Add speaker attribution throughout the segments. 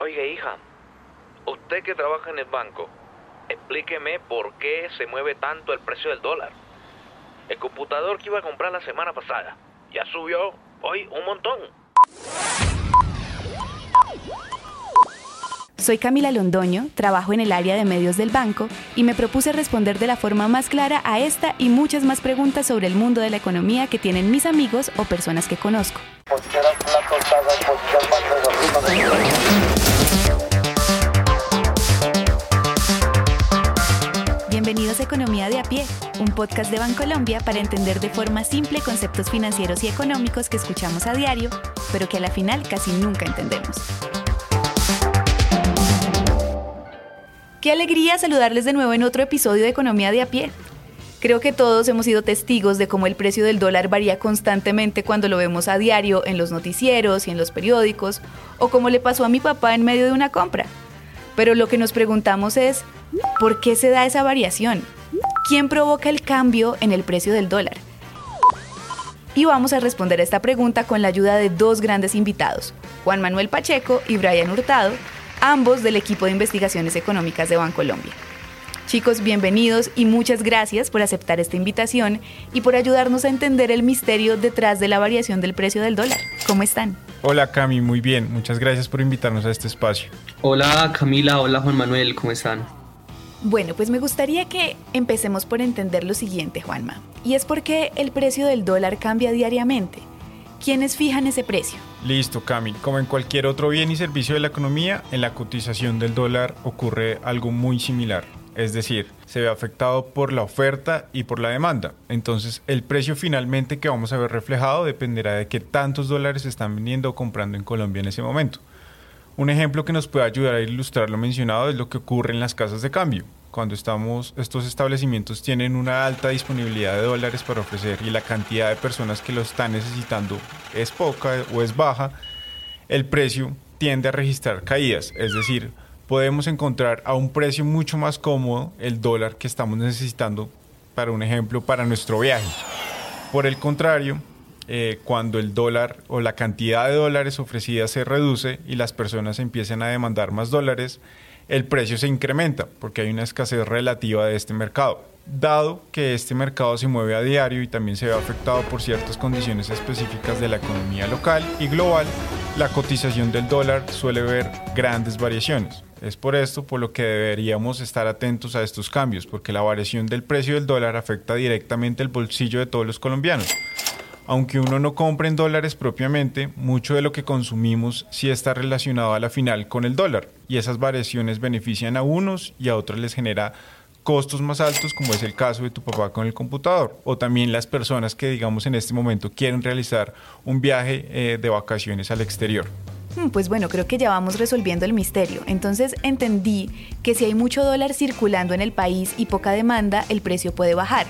Speaker 1: Oiga, hija, usted que trabaja en el banco, explíqueme por qué se mueve tanto el precio del dólar. El computador que iba a comprar la semana pasada ya subió hoy un montón.
Speaker 2: Soy Camila Londoño, trabajo en el área de medios del banco y me propuse responder de la forma más clara a esta y muchas más preguntas sobre el mundo de la economía que tienen mis amigos o personas que conozco. Bienvenidos a Economía de a pie, un podcast de Bancolombia para entender de forma simple conceptos financieros y económicos que escuchamos a diario, pero que a la final casi nunca entendemos. Qué alegría saludarles de nuevo en otro episodio de Economía de a pie. Creo que todos hemos sido testigos de cómo el precio del dólar varía constantemente cuando lo vemos a diario en los noticieros y en los periódicos, o como le pasó a mi papá en medio de una compra. Pero lo que nos preguntamos es, ¿por qué se da esa variación? ¿Quién provoca el cambio en el precio del dólar? Y vamos a responder a esta pregunta con la ayuda de dos grandes invitados, Juan Manuel Pacheco y Brian Hurtado, ambos del equipo de investigaciones económicas de Bancolombia. Chicos, bienvenidos y muchas gracias por aceptar esta invitación y por ayudarnos a entender el misterio detrás de la variación del precio del dólar. ¿Cómo están?
Speaker 3: Hola Cami, muy bien. Muchas gracias por invitarnos a este espacio.
Speaker 4: Hola Camila, hola Juan Manuel, ¿cómo están?
Speaker 2: Bueno, pues me gustaría que empecemos por entender lo siguiente, Juanma. Y es porque el precio del dólar cambia diariamente. ¿Quiénes fijan ese precio?
Speaker 3: Listo, Cami. Como en cualquier otro bien y servicio de la economía, en la cotización del dólar ocurre algo muy similar. Es decir, se ve afectado por la oferta y por la demanda. Entonces, el precio finalmente que vamos a ver reflejado dependerá de qué tantos dólares se están vendiendo o comprando en Colombia en ese momento. Un ejemplo que nos puede ayudar a ilustrar lo mencionado es lo que ocurre en las casas de cambio. Cuando estos establecimientos tienen una alta disponibilidad de dólares para ofrecer y la cantidad de personas que lo están necesitando es poca o es baja, el precio tiende a registrar caídas, es decir, podemos encontrar a un precio mucho más cómodo el dólar que estamos necesitando, para un ejemplo, para nuestro viaje. Por el contrario, eh, cuando el dólar o la cantidad de dólares ofrecida se reduce y las personas empiezan a demandar más dólares, el precio se incrementa porque hay una escasez relativa de este mercado. Dado que este mercado se mueve a diario y también se ve afectado por ciertas condiciones específicas de la economía local y global, la cotización del dólar suele ver grandes variaciones. Es por esto por lo que deberíamos estar atentos a estos cambios, porque la variación del precio del dólar afecta directamente el bolsillo de todos los colombianos. Aunque uno no compre en dólares propiamente, mucho de lo que consumimos sí está relacionado a la final con el dólar, y esas variaciones benefician a unos y a otros les genera costos más altos, como es el caso de tu papá con el computador, o también las personas que, digamos, en este momento quieren realizar un viaje eh, de vacaciones al exterior.
Speaker 2: Hmm, pues bueno, creo que ya vamos resolviendo el misterio. Entonces entendí que si hay mucho dólar circulando en el país y poca demanda, el precio puede bajar.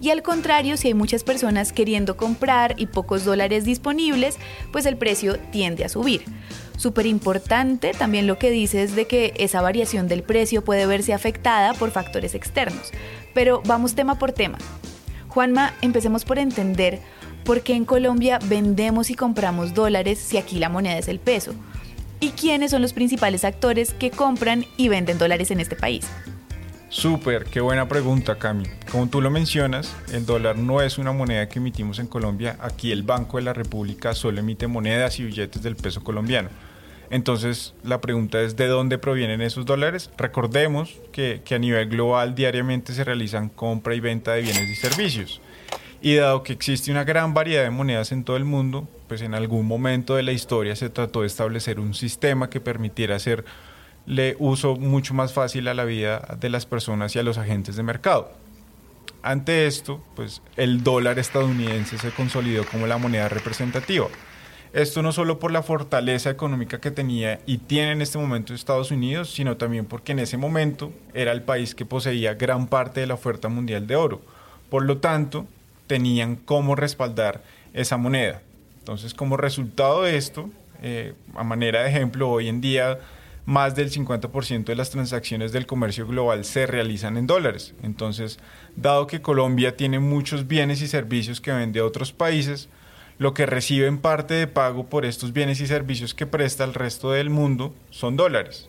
Speaker 2: Y al contrario, si hay muchas personas queriendo comprar y pocos dólares disponibles, pues el precio tiende a subir. Súper importante también lo que dice es de que esa variación del precio puede verse afectada por factores externos. Pero vamos tema por tema. Juanma, empecemos por entender por qué en Colombia vendemos y compramos dólares si aquí la moneda es el peso. ¿Y quiénes son los principales actores que compran y venden dólares en este país?
Speaker 3: Súper, qué buena pregunta, Cami. Como tú lo mencionas, el dólar no es una moneda que emitimos en Colombia. Aquí el Banco de la República solo emite monedas y billetes del peso colombiano. Entonces, la pregunta es, ¿de dónde provienen esos dólares? Recordemos que, que a nivel global diariamente se realizan compra y venta de bienes y servicios. Y dado que existe una gran variedad de monedas en todo el mundo, pues en algún momento de la historia se trató de establecer un sistema que permitiera hacer le uso mucho más fácil a la vida de las personas y a los agentes de mercado. Ante esto, pues el dólar estadounidense se consolidó como la moneda representativa. Esto no solo por la fortaleza económica que tenía y tiene en este momento Estados Unidos, sino también porque en ese momento era el país que poseía gran parte de la oferta mundial de oro. Por lo tanto, tenían cómo respaldar esa moneda. Entonces, como resultado de esto, eh, a manera de ejemplo, hoy en día más del 50% de las transacciones del comercio global se realizan en dólares. Entonces, dado que Colombia tiene muchos bienes y servicios que vende a otros países, lo que recibe en parte de pago por estos bienes y servicios que presta al resto del mundo son dólares.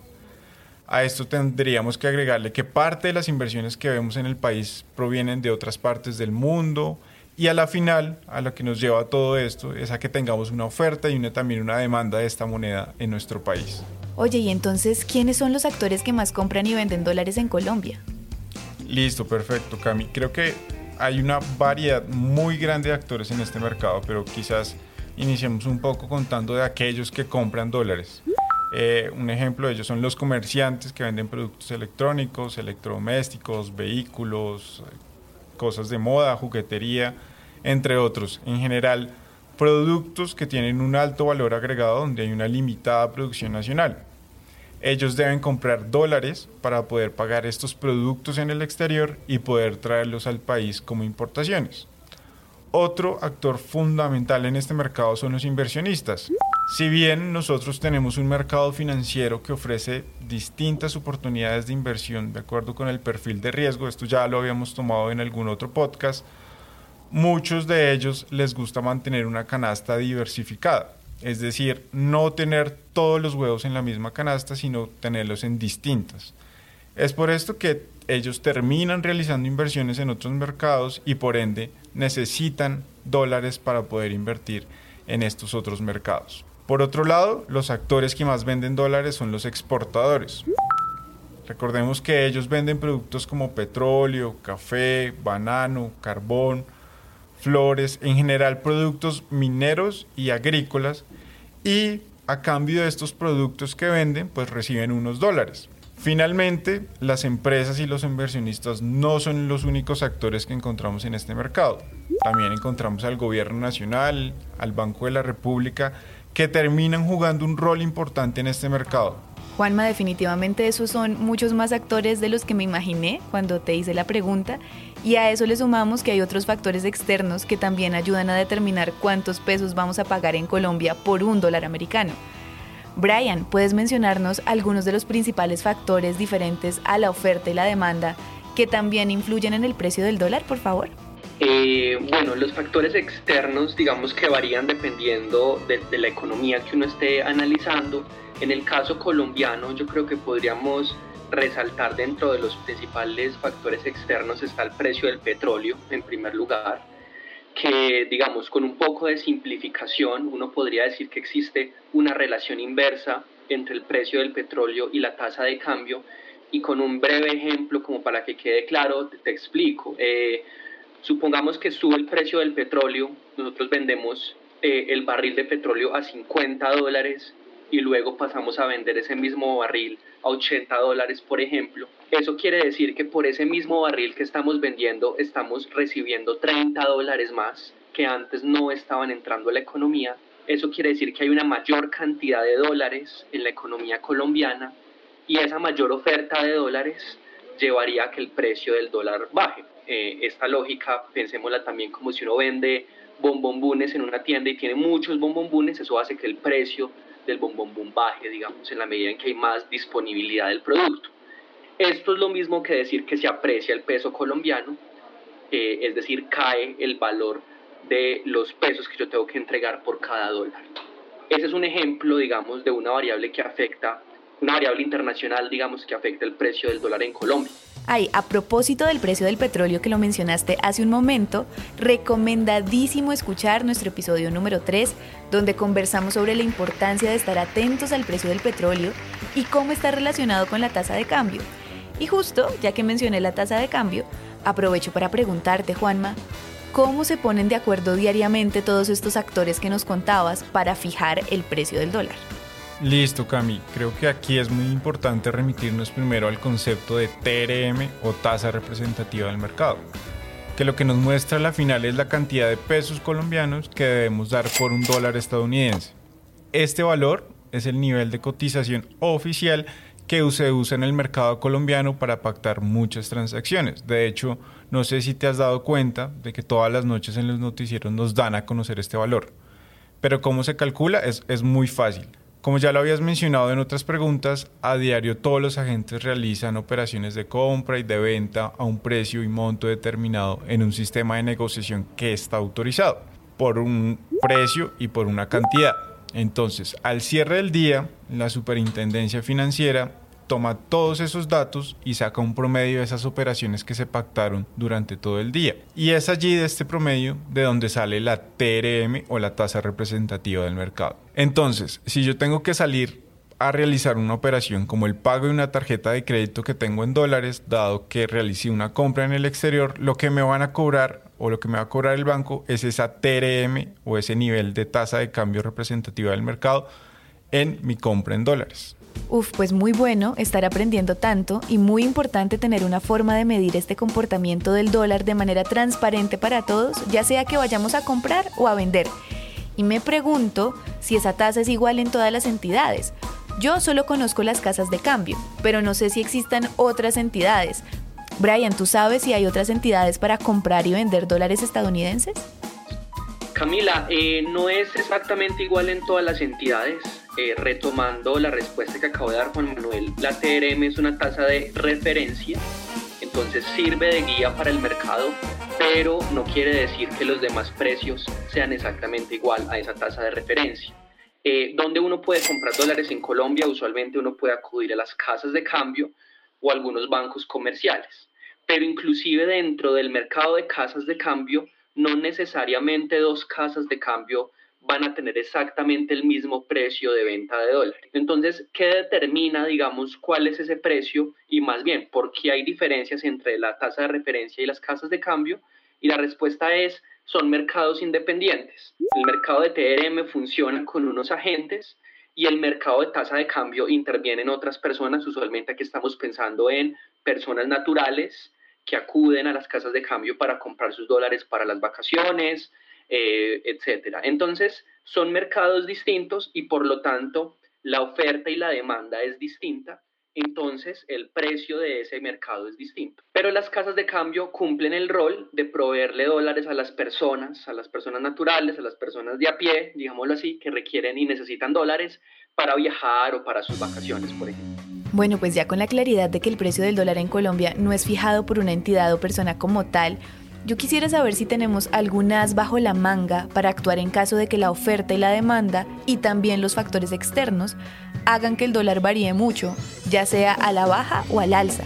Speaker 3: A esto tendríamos que agregarle que parte de las inversiones que vemos en el país provienen de otras partes del mundo y a la final, a lo que nos lleva todo esto es a que tengamos una oferta y una, también una demanda de esta moneda en nuestro país.
Speaker 2: Oye, y entonces, ¿quiénes son los actores que más compran y venden dólares en Colombia?
Speaker 3: Listo, perfecto, Cami. Creo que hay una variedad muy grande de actores en este mercado, pero quizás iniciemos un poco contando de aquellos que compran dólares. Eh, un ejemplo de ellos son los comerciantes que venden productos electrónicos, electrodomésticos, vehículos, cosas de moda, juguetería, entre otros. En general, productos que tienen un alto valor agregado donde hay una limitada producción nacional. Ellos deben comprar dólares para poder pagar estos productos en el exterior y poder traerlos al país como importaciones. Otro actor fundamental en este mercado son los inversionistas. Si bien nosotros tenemos un mercado financiero que ofrece distintas oportunidades de inversión de acuerdo con el perfil de riesgo, esto ya lo habíamos tomado en algún otro podcast, muchos de ellos les gusta mantener una canasta diversificada, es decir, no tener todos los huevos en la misma canasta, sino tenerlos en distintas. Es por esto que ellos terminan realizando inversiones en otros mercados y por ende necesitan dólares para poder invertir en estos otros mercados. Por otro lado, los actores que más venden dólares son los exportadores. Recordemos que ellos venden productos como petróleo, café, banano, carbón, flores, en general productos mineros y agrícolas, y a cambio de estos productos que venden, pues reciben unos dólares. Finalmente, las empresas y los inversionistas no son los únicos actores que encontramos en este mercado. También encontramos al gobierno nacional, al Banco de la República que terminan jugando un rol importante en este mercado.
Speaker 2: Juanma, definitivamente esos son muchos más actores de los que me imaginé cuando te hice la pregunta y a eso le sumamos que hay otros factores externos que también ayudan a determinar cuántos pesos vamos a pagar en Colombia por un dólar americano. Brian, ¿puedes mencionarnos algunos de los principales factores diferentes a la oferta y la demanda que también influyen en el precio del dólar, por favor?
Speaker 4: Eh, bueno, los factores externos, digamos que varían dependiendo de, la economía que uno esté analizando. En el caso colombiano, yo creo que podríamos resaltar dentro de los principales factores externos está el precio del petróleo, en primer lugar, que digamos con un poco de simplificación uno podría decir que existe una relación inversa entre el precio del petróleo y la tasa de cambio y con un breve ejemplo como para que quede claro te, explico. Eh, Supongamos que sube el precio del petróleo, nosotros vendemos eh, el barril de petróleo a 50 dólares y luego pasamos a vender ese mismo barril a 80 dólares, por ejemplo. Eso quiere decir que por ese mismo barril que estamos vendiendo estamos recibiendo 30 dólares más que antes no estaban entrando a la economía. Eso quiere decir que hay una mayor cantidad de dólares en la economía colombiana y esa mayor oferta de dólares llevaría a que el precio del dólar baje. Eh, esta lógica, pensémosla también como si uno vende bombombunes en una tienda y tiene muchos bombombunes, eso hace que el precio del bombombún baje, digamos, en la medida en que hay más disponibilidad del producto. Esto es lo mismo que decir que se aprecia el peso colombiano, eh, es decir, cae el valor de los pesos que yo tengo que entregar por cada dólar. Ese es un ejemplo, digamos, de una variable que afecta, una variable internacional, digamos, que afecta el precio del dólar en Colombia.
Speaker 2: Ay, a propósito del precio del petróleo que lo mencionaste hace un momento, recomendadísimo escuchar nuestro episodio número 3, donde conversamos sobre la importancia de estar atentos al precio del petróleo y cómo está relacionado con la tasa de cambio. Y justo, ya que mencioné la tasa de cambio, aprovecho para preguntarte, Juanma, ¿cómo se ponen de acuerdo diariamente todos estos actores que nos contabas para fijar el precio del dólar?
Speaker 3: Listo, Cami. Creo que aquí es muy importante remitirnos primero al concepto de TRM o tasa representativa del mercado, que lo que nos muestra a la final es la cantidad de pesos colombianos que debemos dar por un dólar estadounidense. Este valor es el nivel de cotización oficial que se usa en el mercado colombiano para pactar muchas transacciones. De hecho, no sé si te has dado cuenta de que todas las noches en los noticieros nos dan a conocer este valor. Pero cómo se calcula es, es muy fácil. Como ya lo habías mencionado en otras preguntas, a diario todos los agentes realizan operaciones de compra y de venta a un precio y monto determinado en un sistema de negociación que está autorizado por un precio y por una cantidad. Entonces, al cierre del día, la Superintendencia Financiera toma todos esos datos y saca un promedio de esas operaciones que se pactaron durante todo el día. Y es allí de este promedio de donde sale la TRM o la tasa representativa del mercado. Entonces, si yo tengo que salir a realizar una operación como el pago de una tarjeta de crédito que tengo en dólares, dado que realicé una compra en el exterior, lo que me van a cobrar o lo que me va a cobrar el banco es esa TRM o ese nivel de tasa de cambio representativa del mercado en mi compra en dólares.
Speaker 2: Uf, pues muy bueno estar aprendiendo tanto y muy importante tener una forma de medir este comportamiento del dólar de manera transparente para todos, ya sea que vayamos a comprar o a vender. Y me pregunto si esa tasa es igual en todas las entidades. Yo solo conozco las casas de cambio, pero no sé si existan otras entidades. Brian, ¿tú sabes si hay otras entidades para comprar y vender dólares estadounidenses?
Speaker 4: Camila, eh, no es exactamente igual en todas las entidades. Eh, retomando la respuesta que acabo de dar Juan Manuel, la TRM es una tasa de referencia, entonces sirve de guía para el mercado, pero no quiere decir que los demás precios sean exactamente igual a esa tasa de referencia. Eh, donde uno puede comprar dólares en Colombia, usualmente uno puede acudir a las casas de cambio o algunos bancos comerciales. Pero inclusive dentro del mercado de casas de cambio, no necesariamente dos casas de cambio van a tener exactamente el mismo precio de venta de dólares. Entonces, ¿qué determina, digamos, cuál es ese precio? Y más bien, ¿por qué hay diferencias entre la tasa de referencia y las casas de cambio? Y la respuesta es, son mercados independientes. El mercado de TRM funciona con unos agentes y el mercado de tasa de cambio interviene en otras personas. Usualmente aquí estamos pensando en personas naturales que acuden a las casas de cambio para comprar sus dólares para las vacaciones, eh, etcétera. Entonces, son mercados distintos y por lo tanto la oferta y la demanda es distinta, entonces el precio de ese mercado es distinto. Pero las casas de cambio cumplen el rol de proveerle dólares a las personas, a las personas naturales, a las personas de a pie, digámoslo así, que requieren y necesitan dólares para viajar o para sus vacaciones, por ejemplo.
Speaker 2: Bueno, pues ya con la claridad de que el precio del dólar en Colombia no es fijado por una entidad o persona como tal, yo quisiera saber si tenemos algunas bajo la manga para actuar en caso de que la oferta y la demanda y también los factores externos hagan que el dólar varíe mucho, ya sea a la baja o al alza.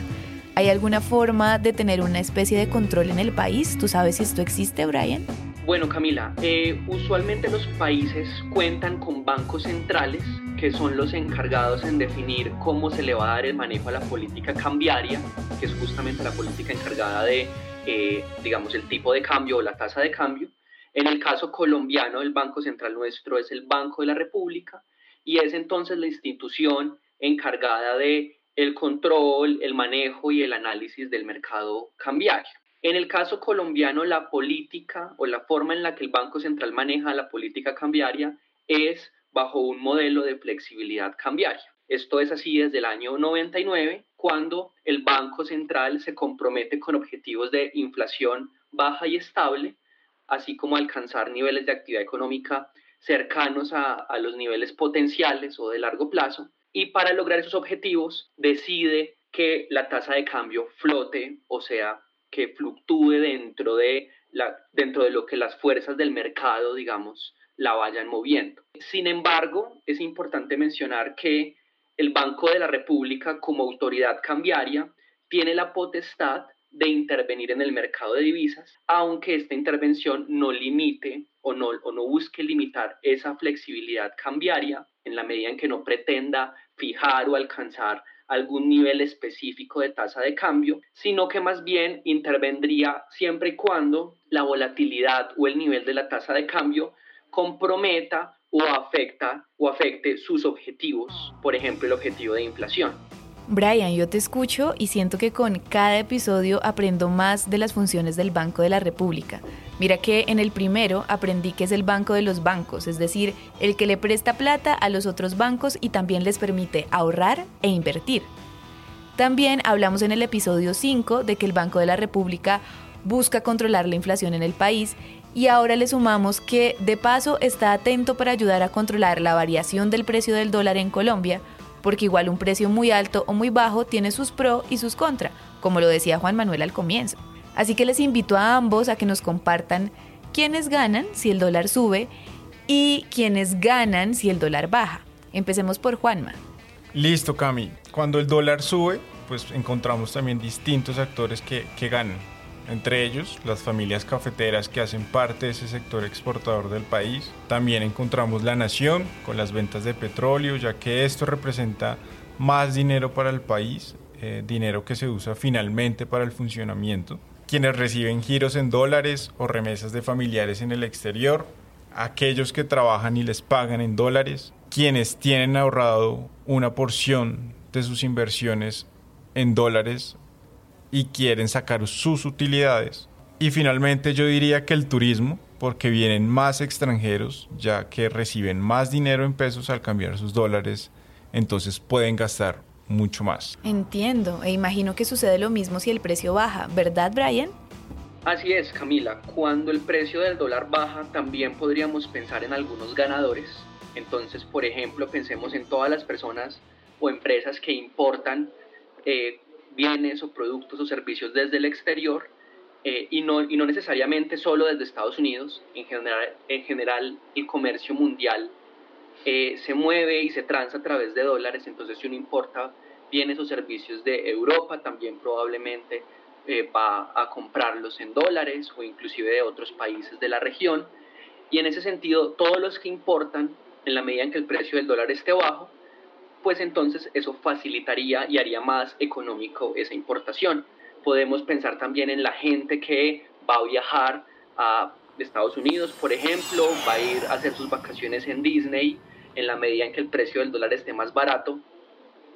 Speaker 2: ¿Hay alguna forma de tener una especie de control en el país? ¿Tú sabes si esto existe, Brian?
Speaker 4: Bueno, Camila, eh, usualmente los países cuentan con bancos centrales que son los encargados en definir cómo se le va a dar el manejo a la política cambiaria, que es justamente la política encargada de, eh, digamos, el tipo de cambio o la tasa de cambio. En el caso colombiano, el Banco Central nuestro es el Banco de la República y es entonces la institución encargada de el control, el manejo y el análisis del mercado cambiario. En el caso colombiano, la política o la forma en la que el Banco Central maneja la política cambiaria es bajo un modelo de flexibilidad cambiaria. Esto es así desde el año 99, cuando el Banco Central se compromete con objetivos de inflación baja y estable, así como alcanzar niveles de actividad económica cercanos a, los niveles potenciales o de largo plazo. Y para lograr esos objetivos decide que la tasa de cambio flote, o sea, que fluctúe dentro de, dentro de lo que las fuerzas del mercado, digamos, la vayan moviendo. Sin embargo, es importante mencionar que el Banco de la República como autoridad cambiaria tiene la potestad de intervenir en el mercado de divisas, aunque esta intervención no limite o no, busque limitar esa flexibilidad cambiaria en la medida en que no pretenda fijar o alcanzar algún nivel específico de tasa de cambio, sino que más bien intervendría siempre y cuando la volatilidad o el nivel de la tasa de cambio comprometa o afecta o afecte sus objetivos, por ejemplo, el objetivo de inflación.
Speaker 2: Brian, yo te escucho y siento que con cada episodio aprendo más de las funciones del Banco de la República. Mira que en el primero aprendí que es el banco de los bancos, es decir, el que le presta plata a los otros bancos y también les permite ahorrar e invertir. También hablamos en el episodio 5 de que el Banco de la República busca controlar la inflación en el país y ahora le sumamos que de paso está atento para ayudar a controlar la variación del precio del dólar en Colombia, porque igual un precio muy alto o muy bajo tiene sus pro y sus contra, como lo decía Juan Manuel al comienzo. Así que les invito a ambos a que nos compartan quiénes ganan si el dólar sube y quienes ganan si el dólar baja. Empecemos por Juanma.
Speaker 3: Listo, Cami. Cuando el dólar sube, pues encontramos también distintos actores que, que ganan. Entre ellos, las familias cafeteras que hacen parte de ese sector exportador del país. También encontramos la nación con las ventas de petróleo, ya que esto representa más dinero para el país, eh, dinero que se usa finalmente para el funcionamiento. Quienes reciben giros en dólares o remesas de familiares en el exterior, aquellos que trabajan y les pagan en dólares, quienes tienen ahorrado una porción de sus inversiones en dólares y quieren sacar sus utilidades. Y finalmente yo diría que el turismo, porque vienen más extranjeros, ya que reciben más dinero en pesos al cambiar sus dólares, entonces pueden gastar mucho más.
Speaker 2: Entiendo, e imagino que sucede lo mismo si el precio baja, ¿verdad Brian?
Speaker 4: Así es, Camila. Cuando el precio del dólar baja, también podríamos pensar en algunos ganadores. Entonces, por ejemplo, pensemos en todas las personas o empresas que importan eh, bienes o productos o servicios desde el exterior eh, y, no, y no necesariamente solo desde Estados Unidos. En general, en general el comercio mundial eh, se mueve y se transa a través de dólares, entonces si uno importa bienes o servicios de Europa, también probablemente eh, va a comprarlos en dólares o inclusive de otros países de la región. Y en ese sentido, todos los que importan, en la medida en que el precio del dólar esté bajo, pues entonces eso facilitaría y haría más económico esa importación. Podemos pensar también en la gente que va a viajar a Estados Unidos, por ejemplo, va a ir a hacer sus vacaciones en Disney en la medida en que el precio del dólar esté más barato.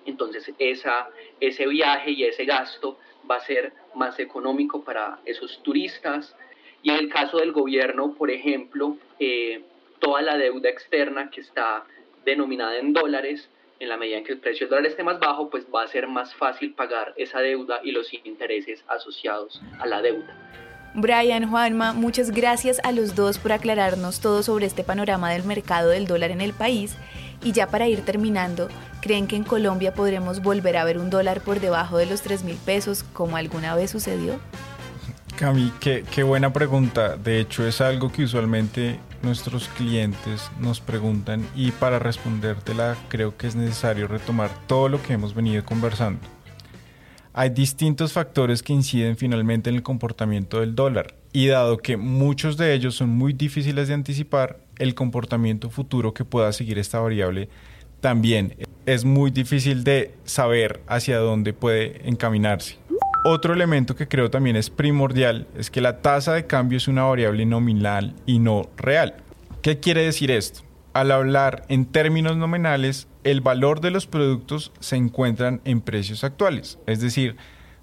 Speaker 4: Entonces esa, ese viaje y ese gasto va a ser más económico para esos turistas. Y en el caso del gobierno, por ejemplo, eh, toda la deuda externa que está denominada en dólares, en la medida en que el precio del dólar esté más bajo, pues va a ser más fácil pagar esa deuda y los intereses asociados a la deuda.
Speaker 2: Brian, Juanma, muchas gracias a los dos por aclararnos todo sobre este panorama del mercado del dólar en el país. Y ya para ir terminando, ¿creen que en Colombia podremos volver a ver un dólar por debajo de los 3 mil pesos como alguna vez sucedió?
Speaker 3: Cami, qué, qué buena pregunta. De hecho, es algo que usualmente nuestros clientes nos preguntan y para respondértela creo que es necesario retomar todo lo que hemos venido conversando. Hay distintos factores que inciden finalmente en el comportamiento del dólar y dado que muchos de ellos son muy difíciles de anticipar, el comportamiento futuro que pueda seguir esta variable también es muy difícil de saber hacia dónde puede encaminarse. Otro elemento que creo también es primordial es que la tasa de cambio es una variable nominal y no real. ¿Qué quiere decir esto? Al hablar en términos nominales, el valor de los productos se encuentran en precios actuales, es decir,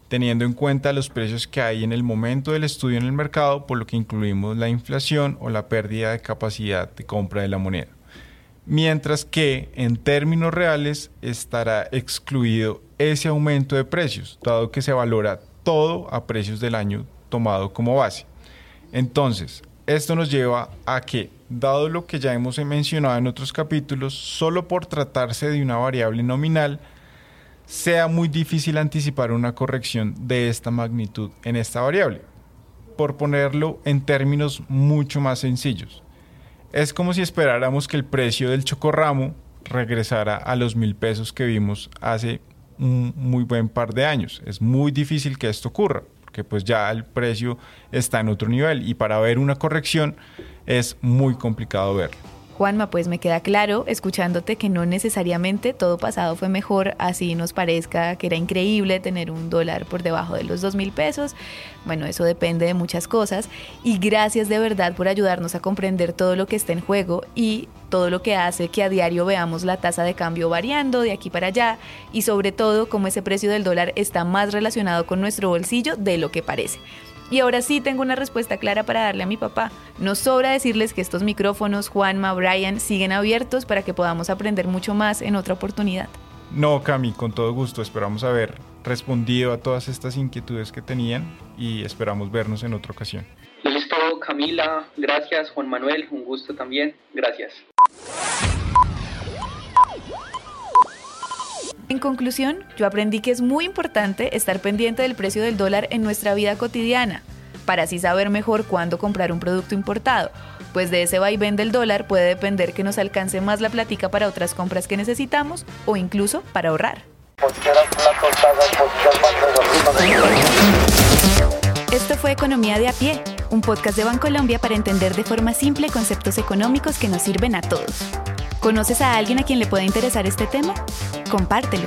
Speaker 3: teniendo en cuenta los precios que hay en el momento del estudio en el mercado, por lo que incluimos la inflación o la pérdida de capacidad de compra de la moneda. Mientras que en términos reales estará excluido ese aumento de precios, dado que se valora todo a precios del año tomado como base. Entonces, esto nos lleva a que, dado lo que ya hemos mencionado en otros capítulos, solo por tratarse de una variable nominal, sea muy difícil anticipar una corrección de esta magnitud en esta variable. Por ponerlo en términos mucho más sencillos, es como si esperáramos que el precio del chocorramo regresara a los mil pesos que vimos hace un muy buen par de años. Es muy difícil que esto ocurra, porque pues ya el precio está en otro nivel y para ver una corrección es muy complicado verlo.
Speaker 2: Juanma, pues me queda claro, escuchándote, que no necesariamente todo pasado fue mejor, así nos parezca que era increíble tener un dólar por debajo de los dos mil pesos. Bueno, eso depende de muchas cosas. Y gracias de verdad por ayudarnos a comprender todo lo que está en juego y todo lo que hace que a diario veamos la tasa de cambio variando de aquí para allá y sobre todo cómo ese precio del dólar está más relacionado con nuestro bolsillo de lo que parece. Y ahora sí tengo una respuesta clara para darle a mi papá. Nos sobra decirles que estos micrófonos, Juanma, Brian, siguen abiertos para que podamos aprender mucho más en otra oportunidad.
Speaker 3: No, Cami, con todo gusto. Esperamos haber respondido a todas estas inquietudes que tenían y esperamos vernos en otra ocasión.
Speaker 4: Listo, Camila. Gracias, Juan Manuel. Un gusto también. Gracias.
Speaker 2: En conclusión, yo aprendí que es muy importante estar pendiente del precio del dólar en nuestra vida cotidiana, para así saber mejor cuándo comprar un producto importado, pues de ese vaivén del dólar puede depender que nos alcance más la platica para otras compras que necesitamos o incluso para ahorrar. Esto fue Economía de a pie, un podcast de Bancolombia para entender de forma simple conceptos económicos que nos sirven a todos. ¿Conoces a alguien a quien le pueda interesar este tema? Compártelo.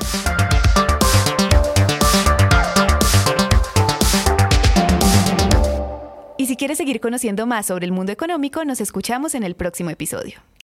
Speaker 2: Y si quieres seguir conociendo más sobre el mundo económico, nos escuchamos en el próximo episodio.